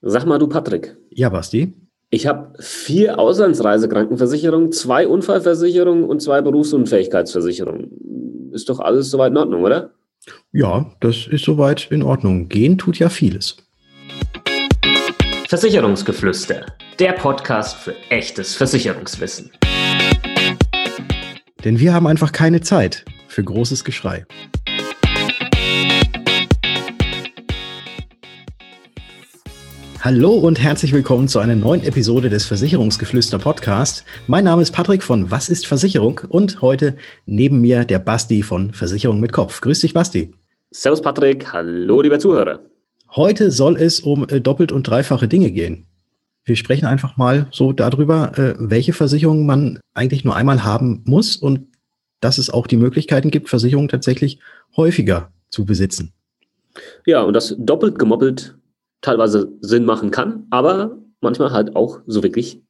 Sag mal du, Patrick. Ja, Basti. Ich habe vier Auslandsreisekrankenversicherungen, zwei Unfallversicherungen und zwei Berufsunfähigkeitsversicherungen. Ist doch alles soweit in Ordnung, oder? Ja, das ist soweit in Ordnung. Gehen tut ja vieles. Versicherungsgeflüster, der Podcast für echtes Versicherungswissen. Denn wir haben einfach keine Zeit für großes Geschrei. Hallo und herzlich willkommen zu einer neuen Episode des Versicherungsgeflüster Podcast. Mein Name ist Patrick von Was ist Versicherung und heute neben mir der Basti von Versicherung mit Kopf. Grüß dich, Basti. Servus, Patrick. Hallo, liebe Zuhörer. Heute soll es um äh, doppelt und dreifache Dinge gehen. Wir sprechen einfach mal so darüber, äh, welche Versicherungen man eigentlich nur einmal haben muss und dass es auch die Möglichkeiten gibt, Versicherungen tatsächlich häufiger zu besitzen. Ja, und das doppelt gemoppelt teilweise Sinn machen kann, aber manchmal halt auch so wirklich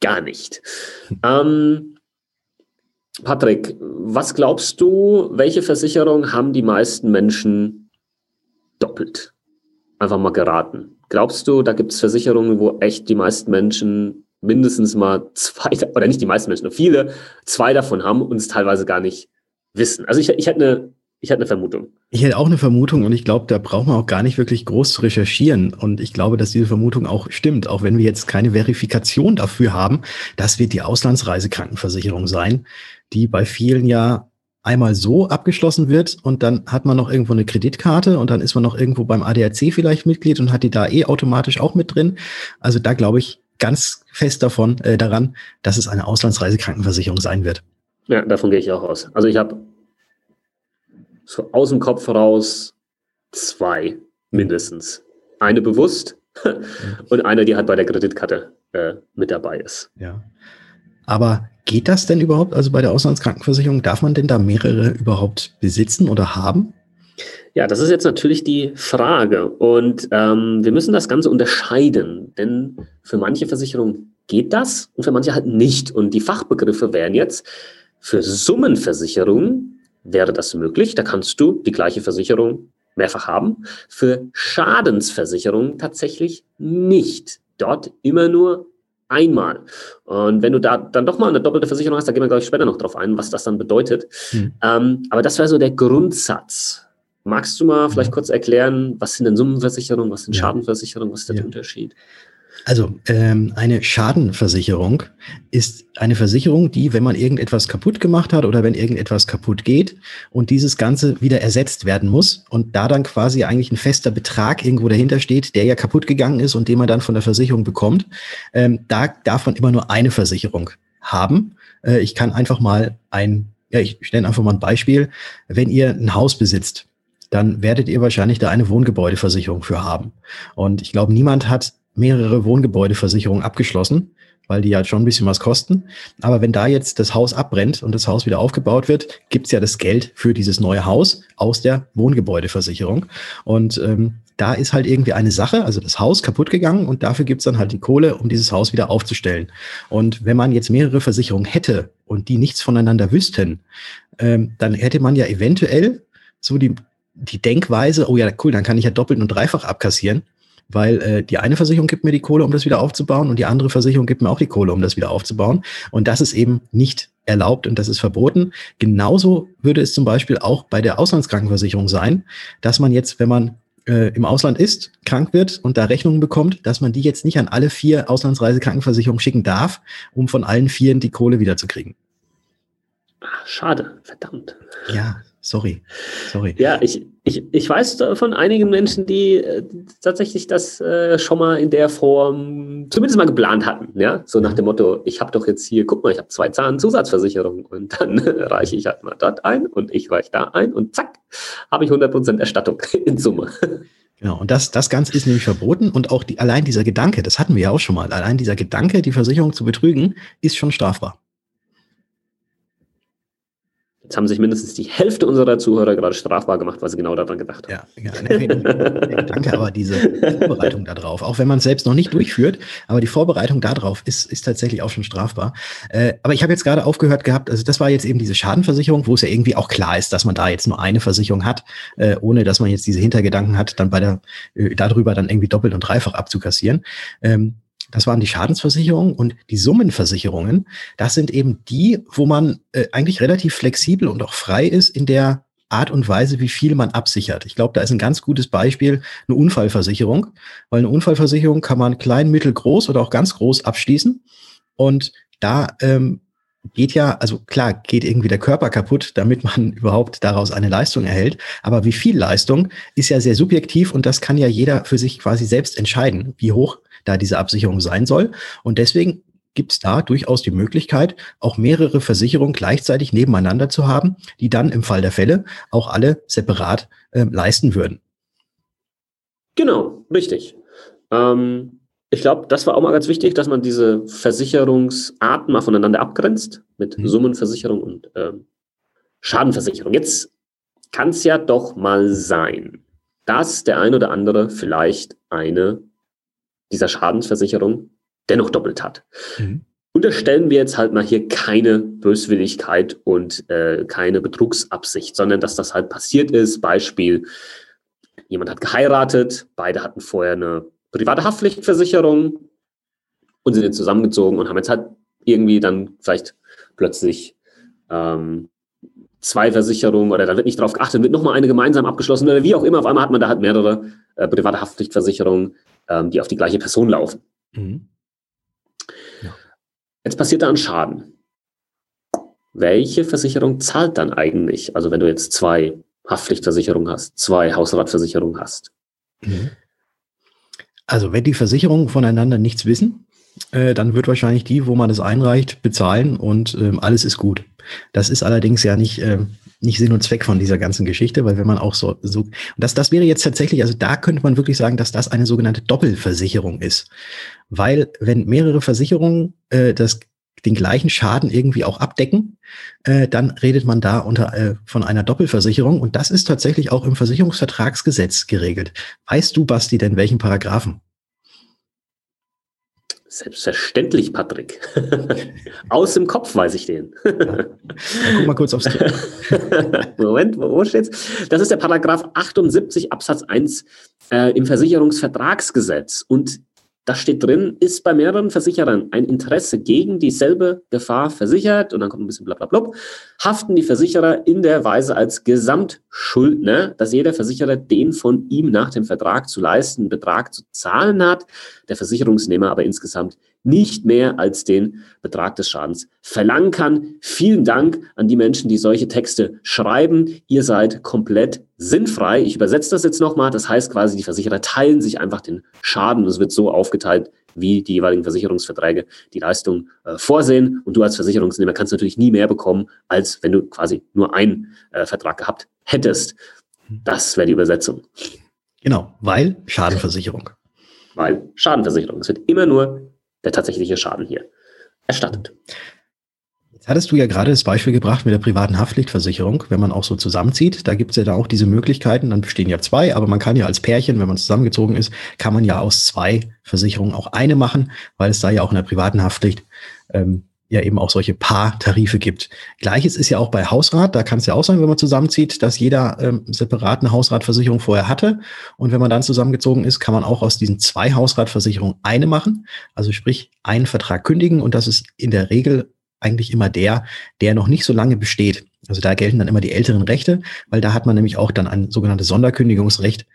gar nicht. Ähm, Patrick, was glaubst du, welche Versicherung haben die meisten Menschen doppelt? Einfach mal geraten. Glaubst du, da gibt es Versicherungen, wo echt die meisten Menschen mindestens mal zwei, oder nicht die meisten Menschen, nur viele, zwei davon haben und es teilweise gar nicht wissen? Also ich, ich hätte eine ich hatte eine Vermutung. Ich hätte auch eine Vermutung und ich glaube, da braucht man auch gar nicht wirklich groß zu recherchieren. Und ich glaube, dass diese Vermutung auch stimmt, auch wenn wir jetzt keine Verifikation dafür haben. Das wird die Auslandsreisekrankenversicherung sein, die bei vielen ja einmal so abgeschlossen wird und dann hat man noch irgendwo eine Kreditkarte und dann ist man noch irgendwo beim ADAC vielleicht Mitglied und hat die da eh automatisch auch mit drin. Also da glaube ich ganz fest davon äh, daran, dass es eine Auslandsreisekrankenversicherung sein wird. Ja, davon gehe ich auch aus. Also ich habe so aus dem Kopf raus zwei mindestens. Eine bewusst und eine, die halt bei der Kreditkarte äh, mit dabei ist. Ja. Aber geht das denn überhaupt? Also bei der Auslandskrankenversicherung, darf man denn da mehrere überhaupt besitzen oder haben? Ja, das ist jetzt natürlich die Frage. Und ähm, wir müssen das Ganze unterscheiden, denn für manche Versicherungen geht das und für manche halt nicht. Und die Fachbegriffe wären jetzt für Summenversicherungen wäre das möglich. Da kannst du die gleiche Versicherung mehrfach haben. Für Schadensversicherungen tatsächlich nicht. Dort immer nur einmal. Und wenn du da dann doch mal eine doppelte Versicherung hast, da gehen wir, glaube ich, später noch drauf ein, was das dann bedeutet. Hm. Ähm, aber das wäre so der Grundsatz. Magst du mal vielleicht kurz erklären, was sind denn Summenversicherungen, was sind ja. Schadenversicherungen, was ist der ja. Unterschied? Also ähm, eine Schadenversicherung ist eine Versicherung, die, wenn man irgendetwas kaputt gemacht hat oder wenn irgendetwas kaputt geht und dieses Ganze wieder ersetzt werden muss und da dann quasi eigentlich ein fester Betrag irgendwo dahinter steht, der ja kaputt gegangen ist und den man dann von der Versicherung bekommt, ähm, da darf man immer nur eine Versicherung haben. Äh, ich kann einfach mal ein, ja, ich stelle einfach mal ein Beispiel. Wenn ihr ein Haus besitzt, dann werdet ihr wahrscheinlich da eine Wohngebäudeversicherung für haben. Und ich glaube, niemand hat mehrere Wohngebäudeversicherungen abgeschlossen, weil die ja schon ein bisschen was kosten. Aber wenn da jetzt das Haus abbrennt und das Haus wieder aufgebaut wird, gibt's ja das Geld für dieses neue Haus aus der Wohngebäudeversicherung. Und ähm, da ist halt irgendwie eine Sache, also das Haus kaputt gegangen und dafür gibt's dann halt die Kohle, um dieses Haus wieder aufzustellen. Und wenn man jetzt mehrere Versicherungen hätte und die nichts voneinander wüssten, ähm, dann hätte man ja eventuell so die, die Denkweise, oh ja, cool, dann kann ich ja doppelt und dreifach abkassieren weil äh, die eine Versicherung gibt mir die Kohle, um das wieder aufzubauen und die andere Versicherung gibt mir auch die Kohle, um das wieder aufzubauen. Und das ist eben nicht erlaubt und das ist verboten. Genauso würde es zum Beispiel auch bei der Auslandskrankenversicherung sein, dass man jetzt, wenn man äh, im Ausland ist, krank wird und da Rechnungen bekommt, dass man die jetzt nicht an alle vier Auslandsreisekrankenversicherungen schicken darf, um von allen vieren die Kohle wiederzukriegen. Ach, schade, verdammt. Ja, Sorry, sorry. Ja, ich, ich, ich weiß von einigen Menschen, die äh, tatsächlich das äh, schon mal in der Form zumindest mal geplant hatten. Ja, so nach dem Motto, ich habe doch jetzt hier, guck mal, ich habe zwei Zahnzusatzversicherungen und dann reiche ich halt mal dort ein und ich reiche da ein und zack, habe ich 100% Erstattung in Summe. Genau, und das, das Ganze ist nämlich verboten und auch die, allein dieser Gedanke, das hatten wir ja auch schon mal, allein dieser Gedanke, die Versicherung zu betrügen, ist schon strafbar. Jetzt haben sich mindestens die Hälfte unserer Zuhörer gerade strafbar gemacht, weil sie genau daran gedacht haben. Ja, ja nee, danke, aber diese Vorbereitung darauf, auch wenn man es selbst noch nicht durchführt, aber die Vorbereitung darauf ist, ist tatsächlich auch schon strafbar. Äh, aber ich habe jetzt gerade aufgehört gehabt, also das war jetzt eben diese Schadenversicherung, wo es ja irgendwie auch klar ist, dass man da jetzt nur eine Versicherung hat, äh, ohne dass man jetzt diese Hintergedanken hat, dann bei der äh, darüber dann irgendwie doppelt und dreifach abzukassieren. Ähm, das waren die Schadensversicherungen und die Summenversicherungen. Das sind eben die, wo man äh, eigentlich relativ flexibel und auch frei ist in der Art und Weise, wie viel man absichert. Ich glaube, da ist ein ganz gutes Beispiel eine Unfallversicherung, weil eine Unfallversicherung kann man klein, mittel, groß oder auch ganz groß abschließen. Und da ähm, geht ja, also klar, geht irgendwie der Körper kaputt, damit man überhaupt daraus eine Leistung erhält. Aber wie viel Leistung ist ja sehr subjektiv und das kann ja jeder für sich quasi selbst entscheiden, wie hoch da diese Absicherung sein soll. Und deswegen gibt es da durchaus die Möglichkeit, auch mehrere Versicherungen gleichzeitig nebeneinander zu haben, die dann im Fall der Fälle auch alle separat äh, leisten würden. Genau, richtig. Ähm, ich glaube, das war auch mal ganz wichtig, dass man diese Versicherungsarten mal voneinander abgrenzt mit mhm. Summenversicherung und ähm, Schadenversicherung. Jetzt kann es ja doch mal sein, dass der ein oder andere vielleicht eine dieser Schadensversicherung dennoch doppelt hat. Mhm. Unterstellen wir jetzt halt mal hier keine Böswilligkeit und äh, keine Betrugsabsicht, sondern dass das halt passiert ist. Beispiel, jemand hat geheiratet, beide hatten vorher eine private Haftpflichtversicherung und sind jetzt zusammengezogen und haben jetzt halt irgendwie dann vielleicht plötzlich ähm, zwei Versicherungen oder da wird nicht drauf geachtet, wird nochmal eine gemeinsam abgeschlossen oder wie auch immer. Auf einmal hat man da halt mehrere äh, private Haftpflichtversicherungen, ähm, die auf die gleiche Person laufen. Mhm. Ja. Jetzt passiert da ein Schaden. Welche Versicherung zahlt dann eigentlich? Also wenn du jetzt zwei Haftpflichtversicherungen hast, zwei Hausratversicherungen hast. Mhm. Also wenn die Versicherungen voneinander nichts wissen, äh, dann wird wahrscheinlich die, wo man es einreicht, bezahlen und ähm, alles ist gut. Das ist allerdings ja nicht, äh, nicht Sinn und Zweck von dieser ganzen Geschichte, weil wenn man auch so, so und das, das wäre jetzt tatsächlich, also da könnte man wirklich sagen, dass das eine sogenannte Doppelversicherung ist. Weil wenn mehrere Versicherungen äh, das den gleichen Schaden irgendwie auch abdecken, äh, dann redet man da unter äh, von einer Doppelversicherung und das ist tatsächlich auch im Versicherungsvertragsgesetz geregelt. Weißt du, Basti, denn welchen Paragraphen? Selbstverständlich, Patrick. Aus dem Kopf weiß ich den. guck mal kurz aufs Skript. Moment, wo, wo steht's? Das ist der Paragraph 78 Absatz 1 äh, im Versicherungsvertragsgesetz. Und da steht drin, ist bei mehreren Versicherern ein Interesse gegen dieselbe Gefahr versichert, und dann kommt ein bisschen blablabla, haften die Versicherer in der Weise als Gesamtschuldner, dass jeder Versicherer den von ihm nach dem Vertrag zu leistenden Betrag zu zahlen hat, der Versicherungsnehmer aber insgesamt nicht mehr als den Betrag des Schadens verlangen kann. Vielen Dank an die Menschen, die solche Texte schreiben. Ihr seid komplett sinnfrei. Ich übersetze das jetzt nochmal. Das heißt quasi, die Versicherer teilen sich einfach den Schaden. Es wird so aufgeteilt, wie die jeweiligen Versicherungsverträge die Leistung äh, vorsehen. Und du als Versicherungsnehmer kannst natürlich nie mehr bekommen, als wenn du quasi nur einen äh, Vertrag gehabt hättest. Das wäre die Übersetzung. Genau, weil Schadenversicherung. Weil Schadenversicherung. Es wird immer nur der tatsächliche Schaden hier erstattet. Jetzt hattest du ja gerade das Beispiel gebracht mit der privaten Haftpflichtversicherung, wenn man auch so zusammenzieht. Da gibt es ja da auch diese Möglichkeiten, dann bestehen ja zwei, aber man kann ja als Pärchen, wenn man zusammengezogen ist, kann man ja aus zwei Versicherungen auch eine machen, weil es da ja auch in der privaten Haftpflicht ähm, ja eben auch solche Paartarife gibt. Gleiches ist ja auch bei Hausrat. Da kann es ja auch sein, wenn man zusammenzieht, dass jeder ähm, separat eine Hausratversicherung vorher hatte. Und wenn man dann zusammengezogen ist, kann man auch aus diesen zwei Hausratversicherungen eine machen. Also sprich, einen Vertrag kündigen. Und das ist in der Regel eigentlich immer der, der noch nicht so lange besteht. Also da gelten dann immer die älteren Rechte, weil da hat man nämlich auch dann ein sogenanntes Sonderkündigungsrecht,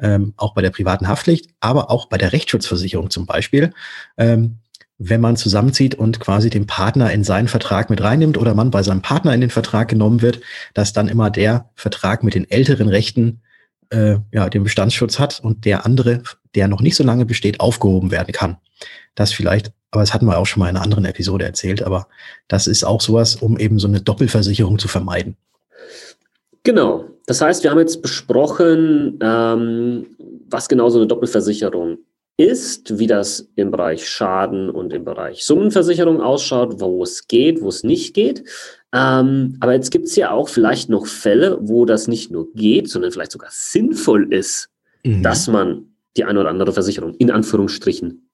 ähm, auch bei der privaten Haftpflicht, aber auch bei der Rechtsschutzversicherung zum Beispiel. Ähm, wenn man zusammenzieht und quasi den Partner in seinen Vertrag mit reinnimmt oder man bei seinem Partner in den Vertrag genommen wird, dass dann immer der Vertrag mit den älteren Rechten äh, ja, den Bestandsschutz hat und der andere, der noch nicht so lange besteht, aufgehoben werden kann. Das vielleicht, aber das hatten wir auch schon mal in einer anderen Episode erzählt, aber das ist auch sowas, um eben so eine Doppelversicherung zu vermeiden. Genau. Das heißt, wir haben jetzt besprochen, ähm, was genau so eine Doppelversicherung ist, wie das im Bereich Schaden und im Bereich Summenversicherung ausschaut, wo es geht, wo es nicht geht. Ähm, aber jetzt gibt es ja auch vielleicht noch Fälle, wo das nicht nur geht, sondern vielleicht sogar sinnvoll ist, mhm. dass man die eine oder andere Versicherung in Anführungsstrichen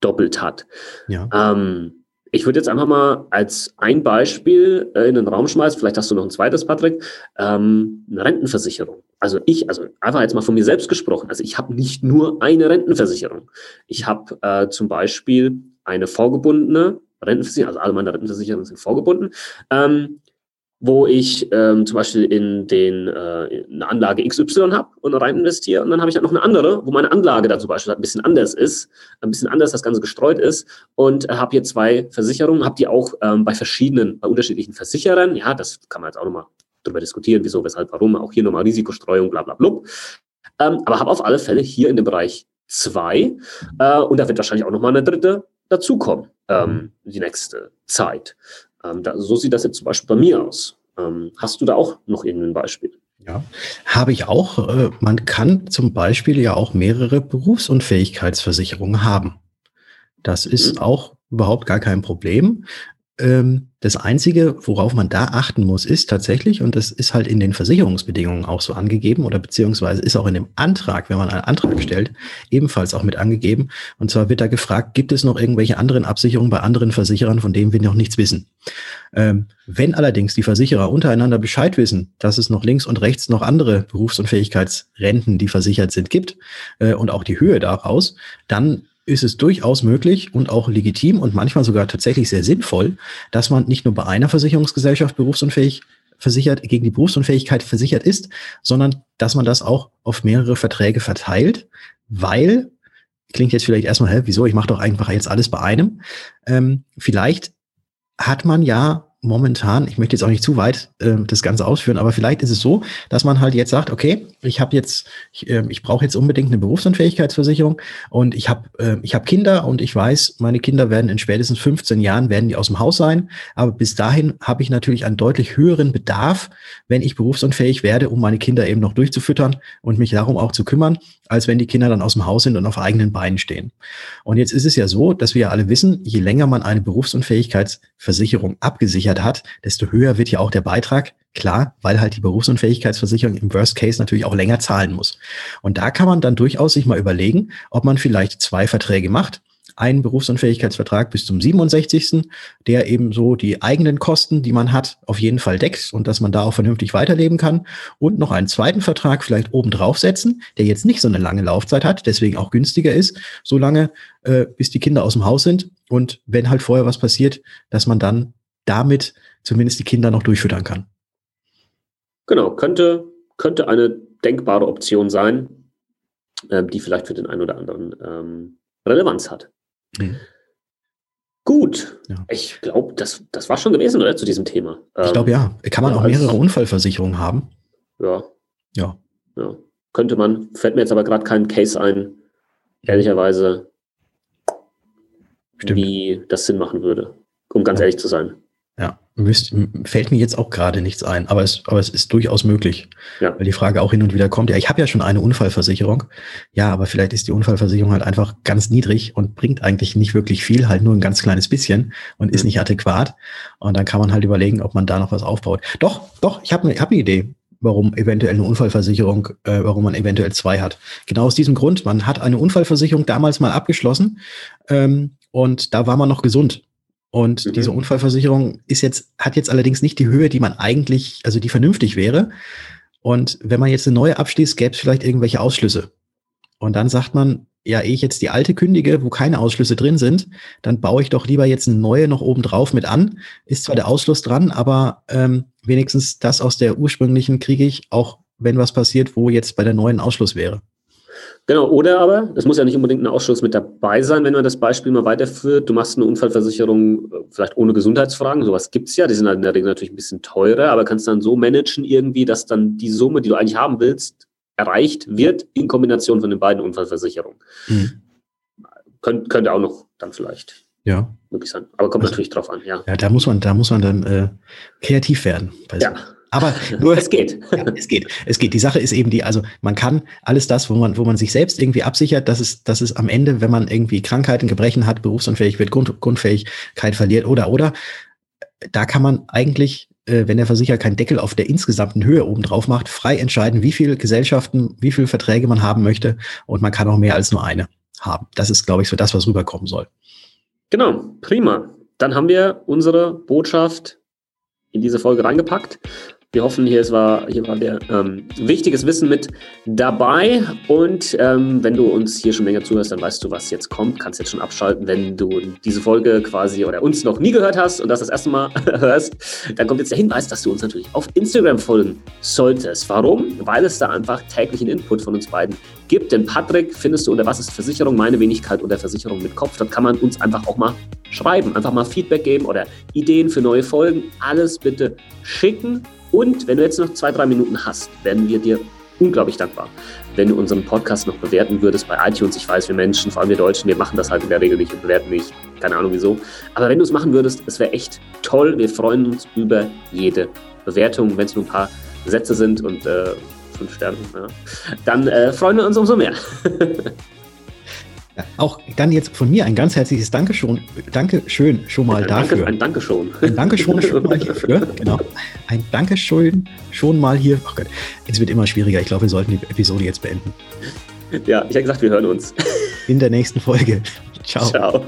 doppelt hat. Ja. Ähm, ich würde jetzt einfach mal als ein Beispiel äh, in den Raum schmeißen, vielleicht hast du noch ein zweites, Patrick, ähm, eine Rentenversicherung. Also ich, also einfach jetzt mal von mir selbst gesprochen, also ich habe nicht nur eine Rentenversicherung. Ich habe äh, zum Beispiel eine vorgebundene Rentenversicherung, also alle meine Rentenversicherungen sind vorgebunden. Ähm, wo ich ähm, zum Beispiel in den äh, eine Anlage XY habe und rein investiere. Und dann habe ich halt noch eine andere, wo meine Anlage da zum Beispiel ein bisschen anders ist, ein bisschen anders das Ganze gestreut ist. Und äh, habe hier zwei Versicherungen, habe die auch ähm, bei verschiedenen, bei unterschiedlichen Versicherern, ja, das kann man jetzt auch nochmal drüber diskutieren, wieso, weshalb, warum, auch hier nochmal Risikostreuung, bla bla bla. Ähm, aber habe auf alle Fälle hier in dem Bereich zwei. Äh, und da wird wahrscheinlich auch nochmal eine dritte dazukommen, ähm, die nächste Zeit. Ähm, da, so sieht das jetzt zum Beispiel bei mir aus. Ähm, hast du da auch noch irgendein Beispiel? Ja, habe ich auch. Äh, man kann zum Beispiel ja auch mehrere Berufsunfähigkeitsversicherungen haben. Das ist mhm. auch überhaupt gar kein Problem. Ähm, das Einzige, worauf man da achten muss, ist tatsächlich, und das ist halt in den Versicherungsbedingungen auch so angegeben oder beziehungsweise ist auch in dem Antrag, wenn man einen Antrag stellt, ebenfalls auch mit angegeben. Und zwar wird da gefragt, gibt es noch irgendwelche anderen Absicherungen bei anderen Versicherern, von denen wir noch nichts wissen? Ähm, wenn allerdings die Versicherer untereinander Bescheid wissen, dass es noch links und rechts noch andere Berufsunfähigkeitsrenten, die versichert sind, gibt äh, und auch die Höhe daraus, dann ist es durchaus möglich und auch legitim und manchmal sogar tatsächlich sehr sinnvoll, dass man nicht nur bei einer Versicherungsgesellschaft berufsunfähig versichert, gegen die Berufsunfähigkeit versichert ist, sondern dass man das auch auf mehrere Verträge verteilt, weil, klingt jetzt vielleicht erstmal, hä, wieso, ich mache doch einfach jetzt alles bei einem. Ähm, vielleicht hat man ja momentan, ich möchte jetzt auch nicht zu weit äh, das Ganze ausführen, aber vielleicht ist es so, dass man halt jetzt sagt, okay, ich habe jetzt, ich, äh, ich brauche jetzt unbedingt eine Berufsunfähigkeitsversicherung und ich habe äh, ich habe Kinder und ich weiß, meine Kinder werden in spätestens 15 Jahren werden die aus dem Haus sein, aber bis dahin habe ich natürlich einen deutlich höheren Bedarf, wenn ich berufsunfähig werde, um meine Kinder eben noch durchzufüttern und mich darum auch zu kümmern, als wenn die Kinder dann aus dem Haus sind und auf eigenen Beinen stehen. Und jetzt ist es ja so, dass wir ja alle wissen, je länger man eine Berufsunfähigkeitsversicherung abgesichert hat, desto höher wird ja auch der Beitrag. Klar, weil halt die Berufsunfähigkeitsversicherung im Worst Case natürlich auch länger zahlen muss. Und da kann man dann durchaus sich mal überlegen, ob man vielleicht zwei Verträge macht einen Berufsunfähigkeitsvertrag bis zum 67., der eben so die eigenen Kosten, die man hat, auf jeden Fall deckt und dass man da auch vernünftig weiterleben kann und noch einen zweiten Vertrag vielleicht oben drauf setzen, der jetzt nicht so eine lange Laufzeit hat, deswegen auch günstiger ist, so lange, äh, bis die Kinder aus dem Haus sind und wenn halt vorher was passiert, dass man dann damit zumindest die Kinder noch durchfüttern kann. Genau, könnte, könnte eine denkbare Option sein, äh, die vielleicht für den einen oder anderen ähm, Relevanz hat. Mhm. Gut. Ja. Ich glaube, das, das war schon gewesen, oder? Zu diesem Thema. Ich glaube, ja. Kann man ja, auch mehrere Unfallversicherungen haben? Ja. Ja. ja. Könnte man. Fällt mir jetzt aber gerade kein Case ein, ehrlicherweise, Stimmt. wie das Sinn machen würde, um ganz ehrlich zu sein. Ja, müsst, fällt mir jetzt auch gerade nichts ein, aber es, aber es ist durchaus möglich. Ja. Weil die Frage auch hin und wieder kommt, ja, ich habe ja schon eine Unfallversicherung. Ja, aber vielleicht ist die Unfallversicherung halt einfach ganz niedrig und bringt eigentlich nicht wirklich viel, halt nur ein ganz kleines bisschen und ist mhm. nicht adäquat. Und dann kann man halt überlegen, ob man da noch was aufbaut. Doch, doch, ich habe eine hab ne Idee warum eventuell eine Unfallversicherung, äh, warum man eventuell zwei hat. Genau aus diesem Grund, man hat eine Unfallversicherung damals mal abgeschlossen ähm, und da war man noch gesund. Und mhm. diese Unfallversicherung ist jetzt, hat jetzt allerdings nicht die Höhe, die man eigentlich, also die vernünftig wäre. Und wenn man jetzt eine neue abschließt, gäbe es vielleicht irgendwelche Ausschlüsse. Und dann sagt man, ja, ehe ich jetzt die alte kündige, wo keine Ausschlüsse drin sind, dann baue ich doch lieber jetzt eine neue noch oben drauf mit an. Ist zwar der Ausschluss dran, aber ähm, wenigstens das aus der ursprünglichen kriege ich, auch wenn was passiert, wo jetzt bei der neuen Ausschluss wäre. Genau, oder aber, es muss ja nicht unbedingt ein Ausschuss mit dabei sein, wenn man das Beispiel mal weiterführt. Du machst eine Unfallversicherung äh, vielleicht ohne Gesundheitsfragen, sowas gibt es ja, die sind halt in der Regel natürlich ein bisschen teurer, aber kannst dann so managen irgendwie, dass dann die Summe, die du eigentlich haben willst, erreicht wird in Kombination von den beiden Unfallversicherungen. Mhm. Könnt, könnte auch noch dann vielleicht ja. möglich sein. Aber kommt also, natürlich drauf an, ja. Ja, da muss man, da muss man dann äh, kreativ werden. ja, Aber nur, es geht. Ja, es geht. Es geht. Die Sache ist eben die, also man kann alles das, wo man, wo man sich selbst irgendwie absichert, dass es, dass es am Ende, wenn man irgendwie Krankheiten, Gebrechen hat, berufsunfähig wird, Grund, Grundfähigkeit verliert oder, oder, da kann man eigentlich, äh, wenn der Versicherer keinen Deckel auf der insgesamten Höhe oben drauf macht, frei entscheiden, wie viele Gesellschaften, wie viele Verträge man haben möchte. Und man kann auch mehr als nur eine haben. Das ist, glaube ich, so das, was rüberkommen soll. Genau, prima. Dann haben wir unsere Botschaft in diese Folge reingepackt. Wir hoffen, hier war, hier war der ähm, wichtiges Wissen mit dabei. Und ähm, wenn du uns hier schon länger zuhörst, dann weißt du, was jetzt kommt. Kannst jetzt schon abschalten, wenn du diese Folge quasi oder uns noch nie gehört hast und das das erste Mal hörst. Dann kommt jetzt der Hinweis, dass du uns natürlich auf Instagram folgen solltest. Warum? Weil es da einfach täglichen Input von uns beiden gibt. Denn Patrick findest du unter Was ist Versicherung? Meine Wenigkeit unter Versicherung mit Kopf. Dort kann man uns einfach auch mal schreiben, einfach mal Feedback geben oder Ideen für neue Folgen. Alles bitte schicken. Und wenn du jetzt noch zwei, drei Minuten hast, werden wir dir unglaublich dankbar, wenn du unseren Podcast noch bewerten würdest bei iTunes. Ich weiß, wir Menschen, vor allem wir Deutschen, wir machen das halt in der Regel nicht und bewerten nicht. Keine Ahnung wieso. Aber wenn du es machen würdest, es wäre echt toll. Wir freuen uns über jede Bewertung, wenn es nur ein paar Sätze sind und äh, fünf Sterne, ja, dann äh, freuen wir uns umso mehr. Auch dann jetzt von mir ein ganz herzliches Dankeschön, Dankeschön schon mal ein dafür. Danke, ein Dankeschön. Ein Dankeschön schon mal hierfür. Genau. Ein Dankeschön schon mal hier. Oh Gott, es wird immer schwieriger. Ich glaube, wir sollten die Episode jetzt beenden. Ja, ich habe gesagt, wir hören uns. In der nächsten Folge. Ciao. Ciao.